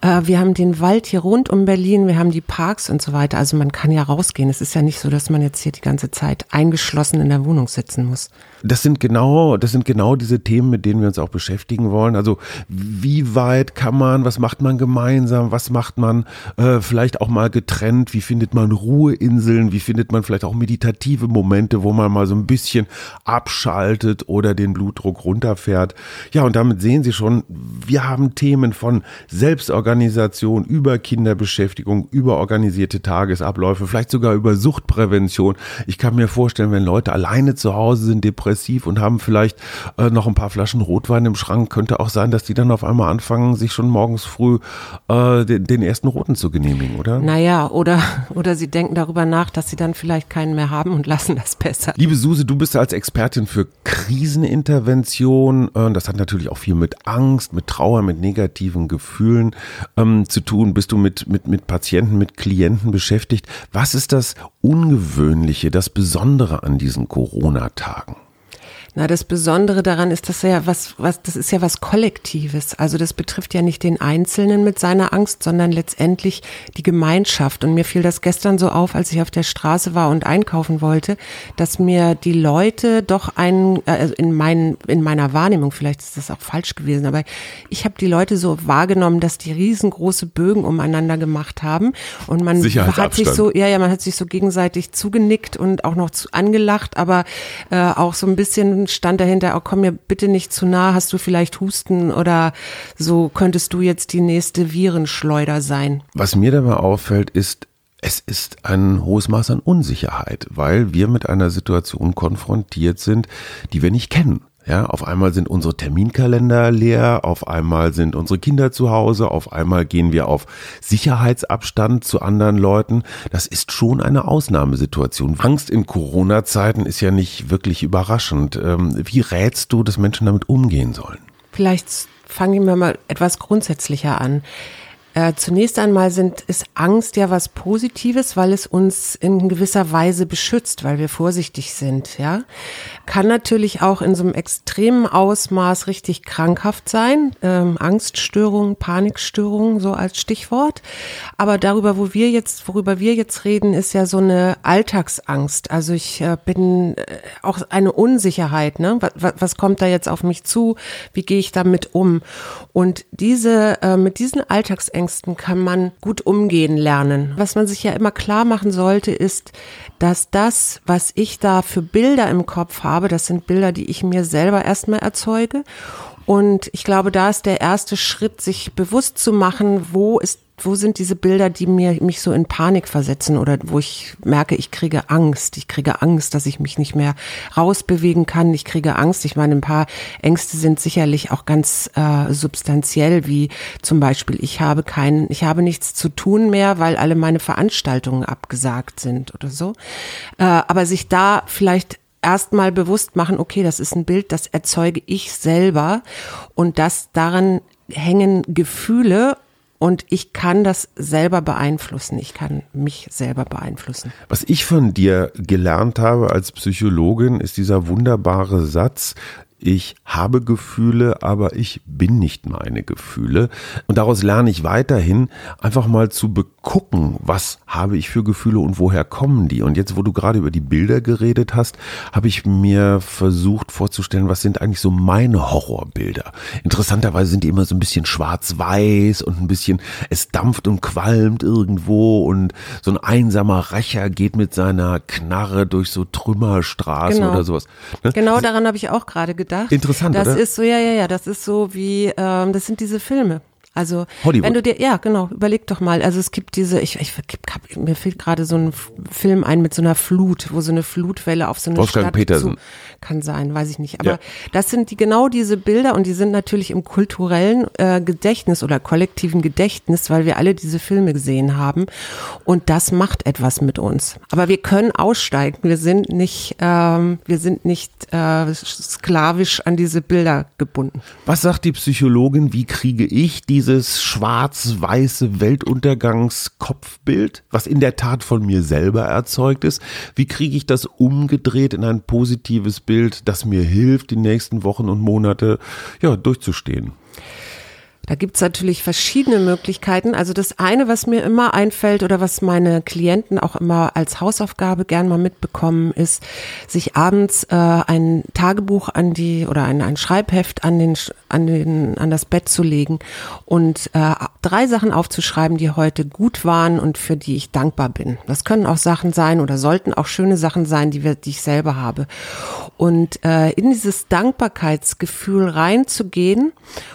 Äh, wir haben den Wald hier rund um Berlin, wir haben die Parks und so weiter. Also man kann ja rausgehen. Es ist ja nicht so, dass man jetzt hier die ganze Zeit eingeschlossen in der Wohnung sitzen muss. Das sind genau, das sind genau diese Themen, mit denen wir uns auch beschäftigen wollen. Also wie weit kann man, was macht man gemeinsam, was macht man äh, vielleicht auch mal getrennt, wie findet man Ruheinseln, wie findet man vielleicht auch meditative Momente, wo man mal so ein bisschen abschaltet oder den Blutdruck runterfährt. Ja, und damit sehen Sie schon, schon, wir haben Themen von Selbstorganisation über Kinderbeschäftigung, über organisierte Tagesabläufe, vielleicht sogar über Suchtprävention. Ich kann mir vorstellen, wenn Leute alleine zu Hause sind, depressiv und haben vielleicht äh, noch ein paar Flaschen Rotwein im Schrank, könnte auch sein, dass die dann auf einmal anfangen, sich schon morgens früh äh, den, den ersten Roten zu genehmigen, oder? Naja, oder, oder sie denken darüber nach, dass sie dann vielleicht keinen mehr haben und lassen das besser. Liebe Suse, du bist als Expertin für Krisenintervention. Äh, das hat natürlich auch viel mit Angst, mit Trauer, mit negativen Gefühlen ähm, zu tun. Bist du mit, mit, mit Patienten, mit Klienten beschäftigt? Was ist das Ungewöhnliche, das Besondere an diesen Corona-Tagen? Na, das Besondere daran ist, dass ja was, was, das ist ja was Kollektives. Also das betrifft ja nicht den Einzelnen mit seiner Angst, sondern letztendlich die Gemeinschaft. Und mir fiel das gestern so auf, als ich auf der Straße war und einkaufen wollte, dass mir die Leute doch einen, also in meinen, in meiner Wahrnehmung, vielleicht ist das auch falsch gewesen, aber ich habe die Leute so wahrgenommen, dass die riesengroße Bögen umeinander gemacht haben und man hat sich so, ja, ja, man hat sich so gegenseitig zugenickt und auch noch zu, angelacht, aber äh, auch so ein bisschen stand dahinter, oh, komm mir bitte nicht zu nah, hast du vielleicht Husten oder so könntest du jetzt die nächste Virenschleuder sein. Was mir dabei auffällt, ist, es ist ein hohes Maß an Unsicherheit, weil wir mit einer Situation konfrontiert sind, die wir nicht kennen. Ja, auf einmal sind unsere Terminkalender leer, auf einmal sind unsere Kinder zu Hause, auf einmal gehen wir auf Sicherheitsabstand zu anderen Leuten. Das ist schon eine Ausnahmesituation. Angst in Corona-Zeiten ist ja nicht wirklich überraschend. Ähm, wie rätst du, dass Menschen damit umgehen sollen? Vielleicht fangen wir mal etwas grundsätzlicher an. Äh, zunächst einmal sind, ist Angst ja was Positives, weil es uns in gewisser Weise beschützt, weil wir vorsichtig sind, ja. Kann natürlich auch in so einem extremen Ausmaß richtig krankhaft sein. Ähm, Angststörungen, Panikstörungen, so als Stichwort. Aber darüber, wo wir jetzt, worüber wir jetzt reden, ist ja so eine Alltagsangst. Also ich äh, bin äh, auch eine Unsicherheit, ne? Was, was kommt da jetzt auf mich zu? Wie gehe ich damit um? Und diese, äh, mit diesen Alltagsängsten Ängsten kann man gut umgehen lernen. Was man sich ja immer klar machen sollte, ist, dass das, was ich da für Bilder im Kopf habe, das sind Bilder, die ich mir selber erstmal erzeuge. Und ich glaube, da ist der erste Schritt, sich bewusst zu machen, wo ist wo sind diese Bilder, die mir mich so in Panik versetzen oder wo ich merke, ich kriege Angst. Ich kriege Angst, dass ich mich nicht mehr rausbewegen kann. Ich kriege Angst. Ich meine, ein paar Ängste sind sicherlich auch ganz äh, substanziell, wie zum Beispiel, ich habe keinen, ich habe nichts zu tun mehr, weil alle meine Veranstaltungen abgesagt sind oder so. Äh, aber sich da vielleicht erstmal bewusst machen, okay, das ist ein Bild, das erzeuge ich selber und das daran hängen Gefühle und ich kann das selber beeinflussen. Ich kann mich selber beeinflussen. Was ich von dir gelernt habe als Psychologin, ist dieser wunderbare Satz, ich habe Gefühle, aber ich bin nicht meine Gefühle. Und daraus lerne ich weiterhin einfach mal zu begucken, was habe ich für Gefühle und woher kommen die. Und jetzt, wo du gerade über die Bilder geredet hast, habe ich mir versucht vorzustellen, was sind eigentlich so meine Horrorbilder. Interessanterweise sind die immer so ein bisschen schwarz-weiß und ein bisschen, es dampft und qualmt irgendwo und so ein einsamer Rächer geht mit seiner Knarre durch so Trümmerstraßen genau. oder sowas. Ne? Genau daran habe ich auch gerade gedacht gedacht. Interessant, das oder? ist so, ja, ja, ja, das ist so wie, ähm, das sind diese Filme. Also Hollywood. wenn du dir, ja genau, überleg doch mal. Also es gibt diese, ich, ich mir fehlt gerade so ein Film ein mit so einer Flut, wo so eine Flutwelle auf so eine Wolfgang Stadt Petersen. Zu, kann sein, weiß ich nicht. Aber ja. das sind die genau diese Bilder und die sind natürlich im kulturellen äh, Gedächtnis oder kollektiven Gedächtnis, weil wir alle diese Filme gesehen haben. Und das macht etwas mit uns. Aber wir können aussteigen. Wir sind nicht, ähm, wir sind nicht äh, sklavisch an diese Bilder gebunden. Was sagt die Psychologin? Wie kriege ich die dieses schwarz-weiße Weltuntergangskopfbild, was in der Tat von mir selber erzeugt ist, wie kriege ich das umgedreht in ein positives Bild, das mir hilft, die nächsten Wochen und Monate ja, durchzustehen? Da gibt's natürlich verschiedene Möglichkeiten. Also das eine, was mir immer einfällt oder was meine Klienten auch immer als Hausaufgabe gern mal mitbekommen, ist, sich abends äh, ein Tagebuch an die oder ein, ein Schreibheft an den an den an das Bett zu legen und äh, drei Sachen aufzuschreiben, die heute gut waren und für die ich dankbar bin. Das können auch Sachen sein oder sollten auch schöne Sachen sein, die wir, die ich selber habe. Und äh, in dieses Dankbarkeitsgefühl reinzugehen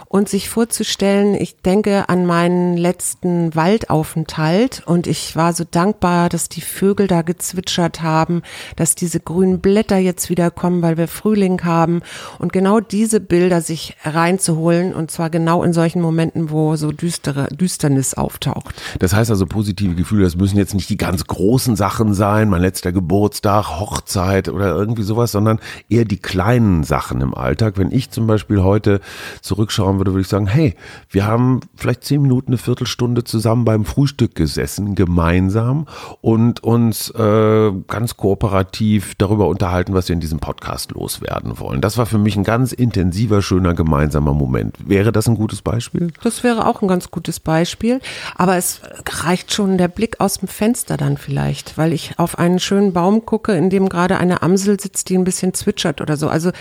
und sich vorzustellen, ich denke an meinen letzten Waldaufenthalt und ich war so dankbar, dass die Vögel da gezwitschert haben, dass diese grünen Blätter jetzt wieder kommen, weil wir Frühling haben und genau diese Bilder sich reinzuholen und zwar genau in solchen Momenten, wo so düstere Düsternis auftaucht. Das heißt also positive Gefühle, das müssen jetzt nicht die ganz großen Sachen sein, mein letzter Geburtstag, Hochzeit oder irgendwie sowas, sondern eher die kleinen Sachen im Alltag. Wenn ich zum Beispiel heute zurückschauen würde, würde ich sagen, hey, wir haben vielleicht zehn Minuten, eine Viertelstunde zusammen beim Frühstück gesessen, gemeinsam und uns äh, ganz kooperativ darüber unterhalten, was wir in diesem Podcast loswerden wollen. Das war für mich ein ganz intensiver, schöner gemeinsamer Moment. Wäre das ein gutes Beispiel? Das wäre auch ein ganz gutes Beispiel. Aber es reicht schon der Blick aus dem Fenster dann vielleicht, weil ich auf einen schönen Baum gucke, in dem gerade eine Amsel sitzt, die ein bisschen zwitschert oder so. Also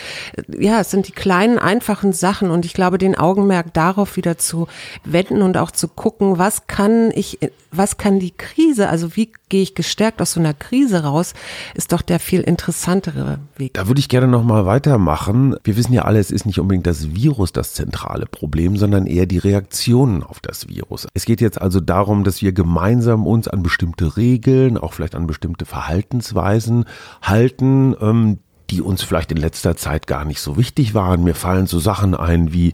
ja, es sind die kleinen, einfachen Sachen und ich glaube, den Augenmerk darauf wieder zu wenden und auch zu gucken, was kann ich, was kann die Krise, also wie gehe ich gestärkt aus so einer Krise raus, ist doch der viel interessantere Weg. Da würde ich gerne nochmal weitermachen. Wir wissen ja alle, es ist nicht unbedingt das Virus das zentrale Problem, sondern eher die Reaktionen auf das Virus. Es geht jetzt also darum, dass wir gemeinsam uns an bestimmte Regeln, auch vielleicht an bestimmte Verhaltensweisen halten, ähm, die uns vielleicht in letzter Zeit gar nicht so wichtig waren. Mir fallen so Sachen ein wie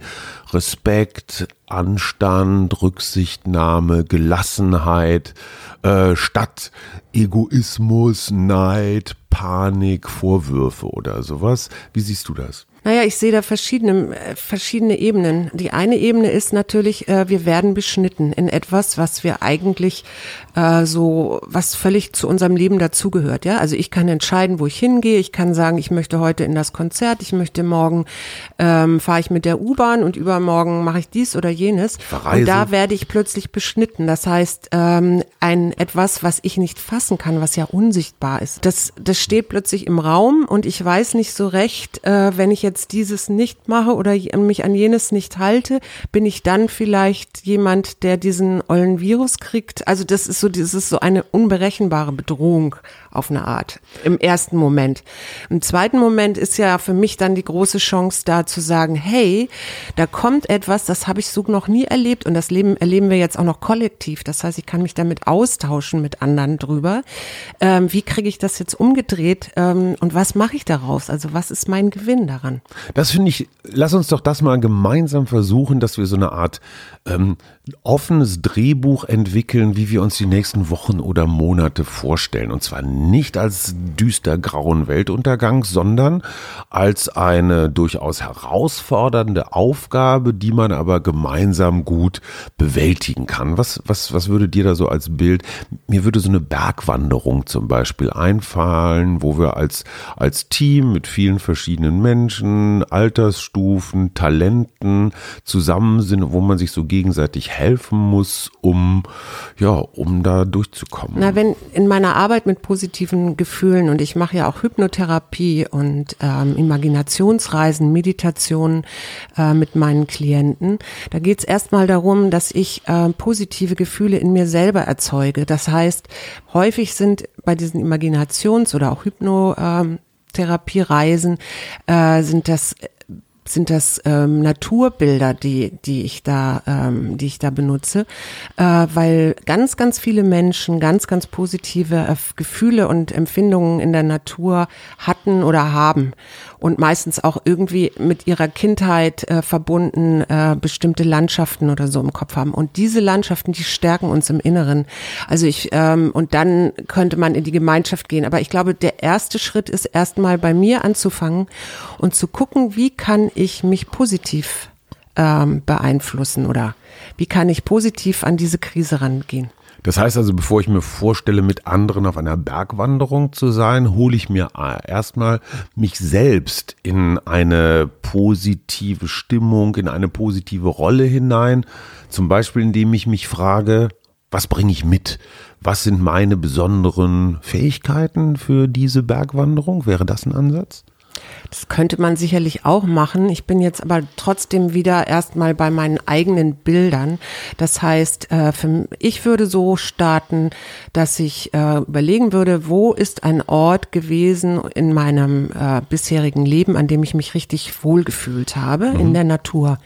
Respekt, Anstand, Rücksichtnahme, Gelassenheit, äh, statt Egoismus, Neid, Panik, Vorwürfe oder sowas. Wie siehst du das? Naja, ich sehe da verschiedene, äh, verschiedene Ebenen. Die eine Ebene ist natürlich, äh, wir werden beschnitten in etwas, was wir eigentlich äh, so, was völlig zu unserem Leben dazugehört. Ja, also ich kann entscheiden, wo ich hingehe. Ich kann sagen, ich möchte heute in das Konzert, ich möchte morgen ähm, fahre ich mit der U-Bahn und übermorgen mache ich dies oder jenes. Verreise. Und da werde ich plötzlich beschnitten. Das heißt, ähm, ein etwas, was ich nicht fassen kann, was ja unsichtbar ist. Das, das steht plötzlich im Raum und ich weiß nicht so recht, äh, wenn ich jetzt jetzt dieses nicht mache oder mich an jenes nicht halte, bin ich dann vielleicht jemand, der diesen ollen Virus kriegt? Also das ist so, das ist so eine unberechenbare Bedrohung auf eine Art im ersten Moment. Im zweiten Moment ist ja für mich dann die große Chance da zu sagen, hey, da kommt etwas, das habe ich so noch nie erlebt und das Leben erleben wir jetzt auch noch kollektiv. Das heißt, ich kann mich damit austauschen mit anderen drüber. Ähm, wie kriege ich das jetzt umgedreht ähm, und was mache ich daraus? Also was ist mein Gewinn daran? Das finde ich, lass uns doch das mal gemeinsam versuchen, dass wir so eine Art ähm, offenes Drehbuch entwickeln, wie wir uns die nächsten Wochen oder Monate vorstellen. Und zwar nicht als düster grauen Weltuntergang, sondern als eine durchaus herausfordernde Aufgabe, die man aber gemeinsam gut bewältigen kann. Was, was, was würde dir da so als Bild? Mir würde so eine Bergwanderung zum Beispiel einfallen, wo wir als, als Team mit vielen verschiedenen Menschen, Altersstufen, Talenten zusammen sind, wo man sich so gegenseitig helfen muss, um, ja, um da durchzukommen? Na, wenn in meiner Arbeit mit positiven Gefühlen und ich mache ja auch Hypnotherapie und ähm, Imaginationsreisen, Meditationen äh, mit meinen Klienten, da geht es erstmal darum, dass ich äh, positive Gefühle in mir selber erzeuge. Das heißt, häufig sind bei diesen Imaginations- oder auch Hypnotherapiereisen äh, sind das sind das ähm, Naturbilder, die die ich da ähm, die ich da benutze, äh, weil ganz ganz viele Menschen ganz ganz positive äh, Gefühle und Empfindungen in der Natur hatten oder haben und meistens auch irgendwie mit ihrer Kindheit äh, verbunden äh, bestimmte Landschaften oder so im Kopf haben und diese Landschaften die stärken uns im Inneren. Also ich ähm, und dann könnte man in die Gemeinschaft gehen, aber ich glaube der erste Schritt ist erstmal bei mir anzufangen und zu gucken, wie kann ich mich positiv ähm, beeinflussen oder wie kann ich positiv an diese Krise rangehen? Das heißt also, bevor ich mir vorstelle, mit anderen auf einer Bergwanderung zu sein, hole ich mir erstmal mich selbst in eine positive Stimmung, in eine positive Rolle hinein. Zum Beispiel, indem ich mich frage, was bringe ich mit? Was sind meine besonderen Fähigkeiten für diese Bergwanderung? Wäre das ein Ansatz? Das könnte man sicherlich auch machen. Ich bin jetzt aber trotzdem wieder erstmal bei meinen eigenen Bildern. Das heißt, äh, ich würde so starten, dass ich äh, überlegen würde, wo ist ein Ort gewesen in meinem äh, bisherigen Leben, an dem ich mich richtig wohlgefühlt habe, mhm. in der Natur.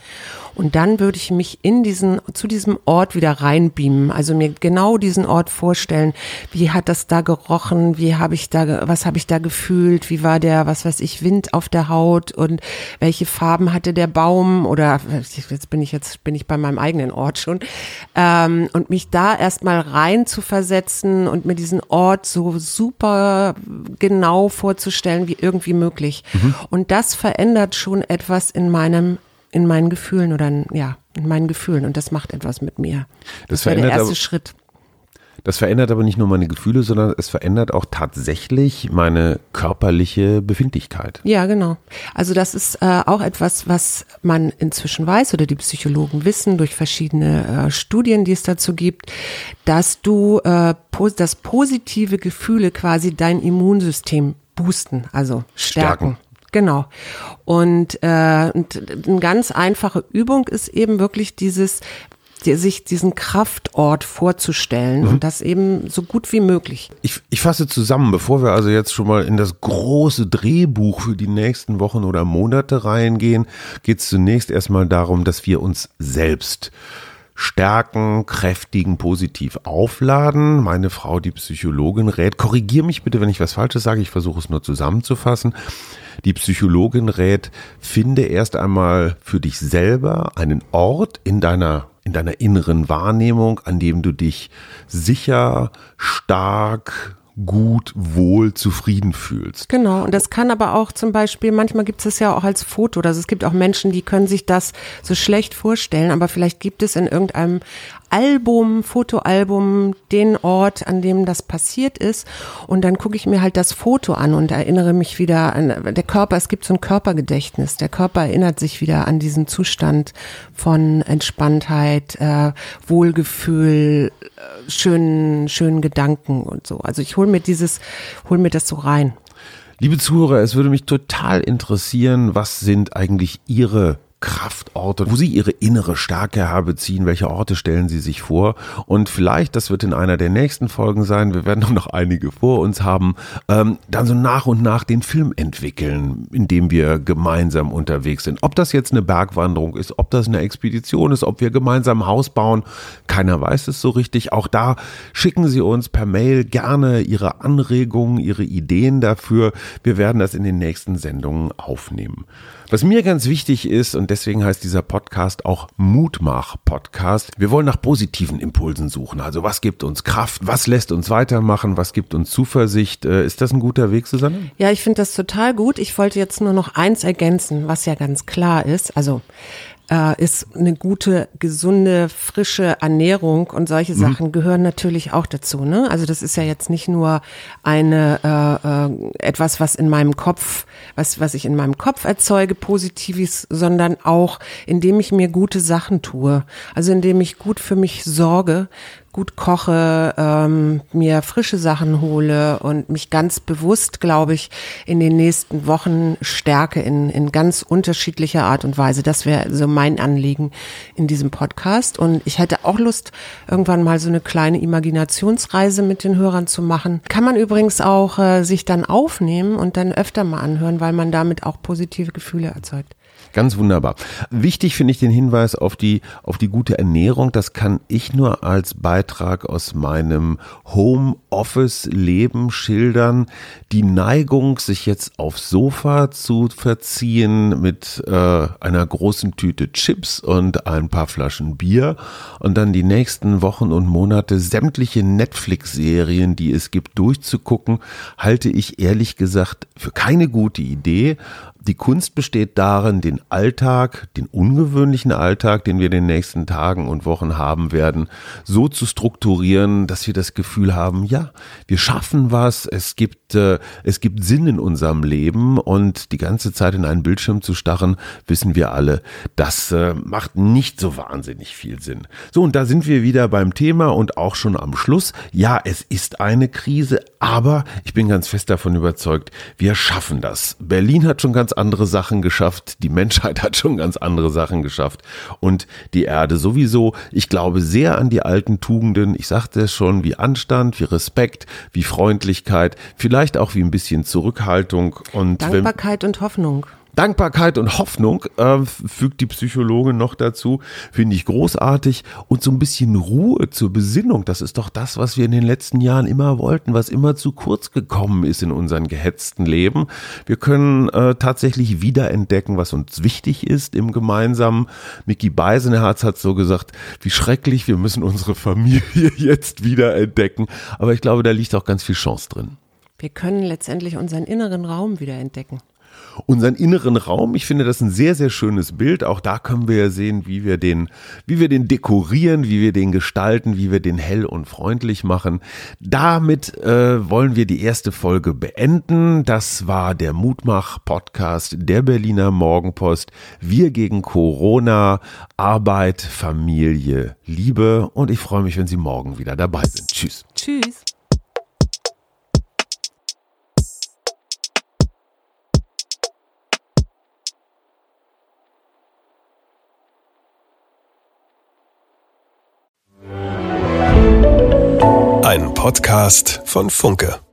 Und dann würde ich mich in diesen, zu diesem Ort wieder reinbeamen. Also mir genau diesen Ort vorstellen. Wie hat das da gerochen? Wie habe ich da, was habe ich da gefühlt? Wie war der, was weiß ich, Wind auf der Haut? Und welche Farben hatte der Baum? Oder jetzt bin ich jetzt, bin ich bei meinem eigenen Ort schon. Ähm, und mich da erstmal rein zu versetzen und mir diesen Ort so super genau vorzustellen, wie irgendwie möglich. Mhm. Und das verändert schon etwas in meinem in meinen Gefühlen oder in, ja, in meinen Gefühlen und das macht etwas mit mir. Das, das wäre der erste Schritt. Das verändert aber nicht nur meine Gefühle, sondern es verändert auch tatsächlich meine körperliche Befindlichkeit. Ja, genau. Also das ist äh, auch etwas, was man inzwischen weiß oder die Psychologen wissen durch verschiedene äh, Studien, die es dazu gibt, dass du äh, dass positive Gefühle quasi dein Immunsystem boosten, also stärken. stärken. Genau. Und, äh, und eine ganz einfache Übung ist eben wirklich dieses, sich diesen Kraftort vorzustellen mhm. und das eben so gut wie möglich. Ich, ich fasse zusammen, bevor wir also jetzt schon mal in das große Drehbuch für die nächsten Wochen oder Monate reingehen, geht es zunächst erstmal darum, dass wir uns selbst stärken, kräftigen, positiv aufladen. Meine Frau, die Psychologin, rät, korrigier mich bitte, wenn ich was Falsches sage, ich versuche es nur zusammenzufassen. Die Psychologin rät, finde erst einmal für dich selber einen Ort in deiner in deiner inneren Wahrnehmung, an dem du dich sicher, stark, gut, wohl, zufrieden fühlst. Genau, und das kann aber auch zum Beispiel, manchmal gibt es das ja auch als Foto, also es gibt auch Menschen, die können sich das so schlecht vorstellen, aber vielleicht gibt es in irgendeinem Album, Fotoalbum, den Ort, an dem das passiert ist. Und dann gucke ich mir halt das Foto an und erinnere mich wieder an der Körper. Es gibt so ein Körpergedächtnis. Der Körper erinnert sich wieder an diesen Zustand von Entspanntheit, äh, Wohlgefühl, äh, schönen, schönen Gedanken und so. Also ich hole mir dieses, hol mir das so rein. Liebe Zuhörer, es würde mich total interessieren, was sind eigentlich Ihre Kraftorte, wo Sie Ihre innere Stärke herbeziehen. Welche Orte stellen Sie sich vor? Und vielleicht, das wird in einer der nächsten Folgen sein, wir werden <laughs> noch einige vor uns haben, ähm, dann so nach und nach den Film entwickeln, in dem wir gemeinsam unterwegs sind. Ob das jetzt eine Bergwanderung ist, ob das eine Expedition ist, ob wir gemeinsam ein Haus bauen, keiner weiß es so richtig. Auch da schicken Sie uns per Mail gerne Ihre Anregungen, Ihre Ideen dafür. Wir werden das in den nächsten Sendungen aufnehmen. Was mir ganz wichtig ist, und deswegen heißt dieser Podcast auch Mutmach-Podcast, wir wollen nach positiven Impulsen suchen. Also was gibt uns Kraft, was lässt uns weitermachen, was gibt uns Zuversicht. Äh, ist das ein guter Weg, Susanne? Ja, ich finde das total gut. Ich wollte jetzt nur noch eins ergänzen, was ja ganz klar ist. Also äh, ist eine gute, gesunde, frische Ernährung und solche mhm. Sachen gehören natürlich auch dazu. Ne? Also das ist ja jetzt nicht nur eine äh, äh, etwas, was in meinem Kopf, was was ich in meinem Kopf erzeuge, positives, sondern auch, indem ich mir gute Sachen tue. Also indem ich gut für mich sorge, gut koche, ähm, mir frische Sachen hole und mich ganz bewusst, glaube ich, in den nächsten Wochen stärke in, in ganz unterschiedlicher Art und Weise. Das wäre so mein Anliegen in diesem Podcast. Und ich hätte auch Lust, irgendwann mal so eine kleine Imaginationsreise mit den Hörern zu machen. Kann man übrigens auch äh, sich dann aufnehmen und dann öfter mal anhören, weil man damit auch positive Gefühle erzeugt. Ganz wunderbar. Wichtig finde ich den Hinweis auf die, auf die gute Ernährung. Das kann ich nur als Beitrag aus meinem Home-Office-Leben schildern. Die Neigung, sich jetzt aufs Sofa zu verziehen mit äh, einer großen Tüte Chips und ein paar Flaschen Bier und dann die nächsten Wochen und Monate sämtliche Netflix-Serien, die es gibt, durchzugucken, halte ich ehrlich gesagt für keine gute Idee. Die Kunst besteht darin, den Alltag, den ungewöhnlichen Alltag, den wir in den nächsten Tagen und Wochen haben werden, so zu strukturieren, dass wir das Gefühl haben, ja, wir schaffen was, es gibt, äh, es gibt Sinn in unserem Leben und die ganze Zeit in einen Bildschirm zu starren, wissen wir alle, das äh, macht nicht so wahnsinnig viel Sinn. So, und da sind wir wieder beim Thema und auch schon am Schluss. Ja, es ist eine Krise, aber ich bin ganz fest davon überzeugt, wir schaffen das. Berlin hat schon ganz andere Sachen geschafft, die Menschheit <laughs> hat schon ganz andere Sachen geschafft und die Erde sowieso. Ich glaube sehr an die alten Tugenden, ich sagte es schon, wie Anstand, wie Respekt, wie Freundlichkeit, vielleicht auch wie ein bisschen Zurückhaltung und Dankbarkeit wenn, und Hoffnung. Dankbarkeit und Hoffnung äh, fügt die Psychologin noch dazu, finde ich großartig. Und so ein bisschen Ruhe zur Besinnung, das ist doch das, was wir in den letzten Jahren immer wollten, was immer zu kurz gekommen ist in unserem gehetzten Leben. Wir können äh, tatsächlich wiederentdecken, was uns wichtig ist im Gemeinsamen. Mickey Beisenherz hat so gesagt, wie schrecklich, wir müssen unsere Familie <laughs> jetzt wiederentdecken. Aber ich glaube, da liegt auch ganz viel Chance drin. Wir können letztendlich unseren inneren Raum wiederentdecken unseren inneren Raum. Ich finde das ein sehr, sehr schönes Bild. Auch da können wir ja sehen, wie wir den, wie wir den dekorieren, wie wir den gestalten, wie wir den hell und freundlich machen. Damit äh, wollen wir die erste Folge beenden. Das war der Mutmach-Podcast der Berliner Morgenpost. Wir gegen Corona, Arbeit, Familie, Liebe. Und ich freue mich, wenn Sie morgen wieder dabei sind. Tschüss. Tschüss. Podcast von Funke.